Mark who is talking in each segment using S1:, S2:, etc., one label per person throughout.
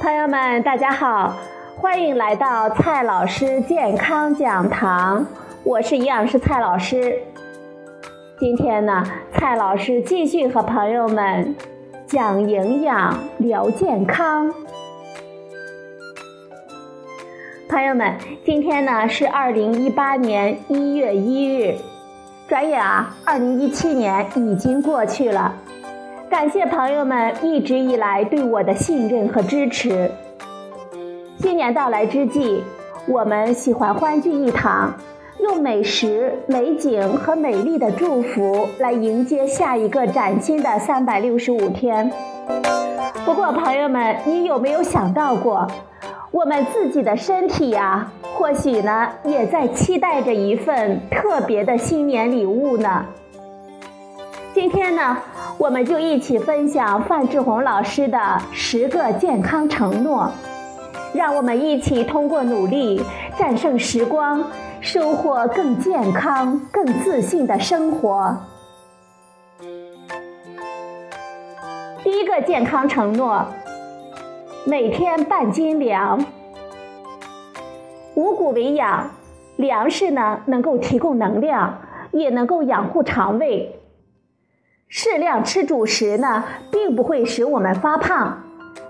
S1: 朋友们，大家好，欢迎来到蔡老师健康讲堂，我是营养师蔡老师。今天呢，蔡老师继续和朋友们讲营养、聊健康。朋友们，今天呢是二零一八年一月一日，转眼啊，二零一七年已经过去了。感谢朋友们一直以来对我的信任和支持。新年到来之际，我们喜欢欢聚一堂，用美食、美景和美丽的祝福来迎接下一个崭新的三百六十五天。不过，朋友们，你有没有想到过？我们自己的身体呀，或许呢，也在期待着一份特别的新年礼物呢。今天呢，我们就一起分享范志红老师的十个健康承诺，让我们一起通过努力战胜时光，收获更健康、更自信的生活。第一个健康承诺。每天半斤粮，五谷为养，粮食呢能够提供能量，也能够养护肠胃。适量吃主食呢，并不会使我们发胖，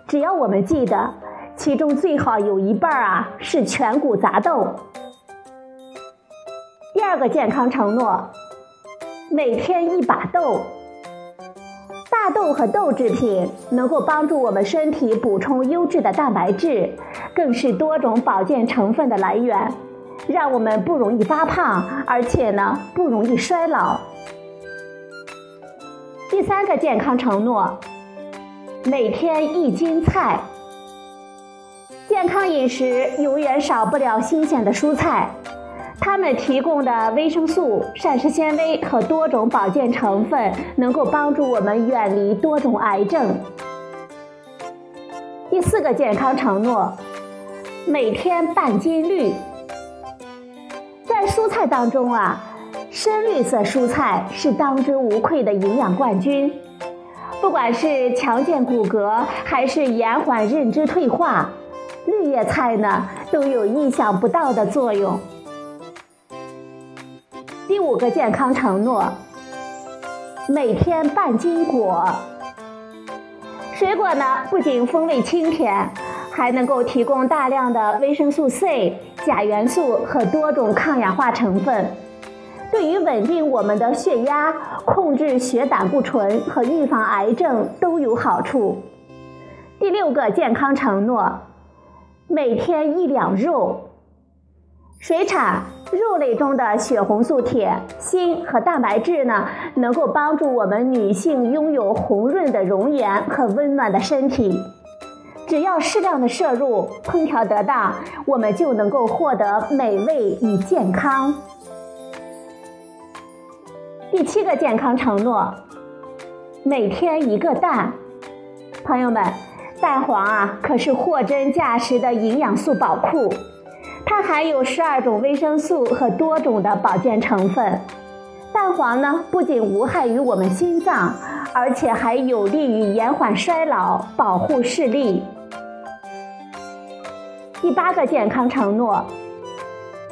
S1: 只要我们记得，其中最好有一半啊是全谷杂豆。第二个健康承诺，每天一把豆。大豆和豆制品能够帮助我们身体补充优质的蛋白质，更是多种保健成分的来源，让我们不容易发胖，而且呢不容易衰老。第三个健康承诺：每天一斤菜。健康饮食永远少不了新鲜的蔬菜。它们提供的维生素、膳食纤维和多种保健成分，能够帮助我们远离多种癌症。第四个健康承诺：每天半斤绿。在蔬菜当中啊，深绿色蔬菜是当之无愧的营养冠军，不管是强健骨骼还是延缓认知退化，绿叶菜呢都有意想不到的作用。第五个健康承诺：每天半斤果。水果呢，不仅风味清甜，还能够提供大量的维生素 C、钾元素和多种抗氧化成分，对于稳定我们的血压、控制血胆固醇和预防癌症都有好处。第六个健康承诺：每天一两肉。水产肉类中的血红素、铁、锌和蛋白质呢，能够帮助我们女性拥有红润的容颜和温暖的身体。只要适量的摄入，烹调得当，我们就能够获得美味与健康。第七个健康承诺：每天一个蛋。朋友们，蛋黄啊，可是货真价实的营养素宝库。它含有十二种维生素和多种的保健成分。蛋黄呢，不仅无害于我们心脏，而且还有利于延缓衰老、保护视力。第八个健康承诺：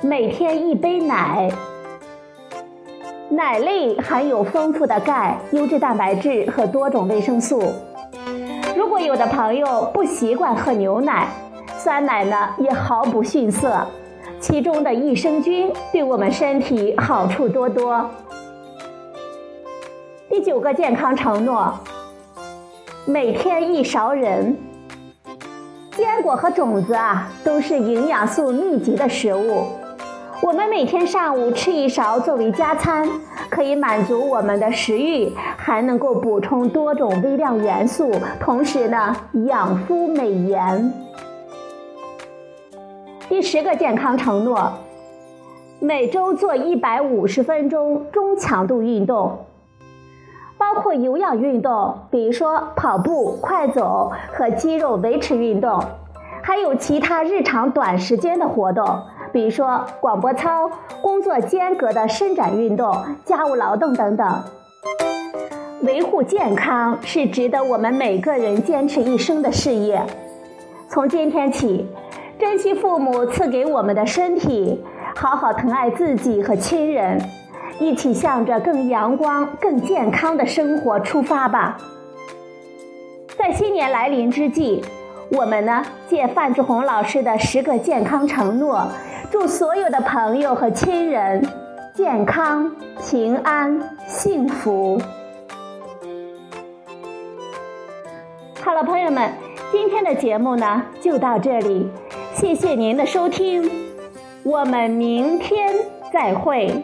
S1: 每天一杯奶。奶类含有丰富的钙、优质蛋白质和多种维生素。如果有的朋友不习惯喝牛奶，酸奶呢也毫不逊色，其中的益生菌对我们身体好处多多。第九个健康承诺：每天一勺仁。坚果和种子啊，都是营养素密集的食物。我们每天上午吃一勺作为加餐，可以满足我们的食欲，还能够补充多种微量元素，同时呢，养肤美颜。第十个健康承诺：每周做一百五十分钟中强度运动，包括有氧运动，比如说跑步、快走和肌肉维持运动，还有其他日常短时间的活动，比如说广播操、工作间隔的伸展运动、家务劳动等等。维护健康是值得我们每个人坚持一生的事业。从今天起，珍惜父母赐给我们的身体，好好疼爱自己和亲人，一起向着更阳光、更健康的生活出发吧。在新年来临之际，我们呢借范志红老师的十个健康承诺，祝所有的朋友和亲人健康、平安、幸福。好了，朋友们，今天的节目呢就到这里，谢谢您的收听，我们明天再会。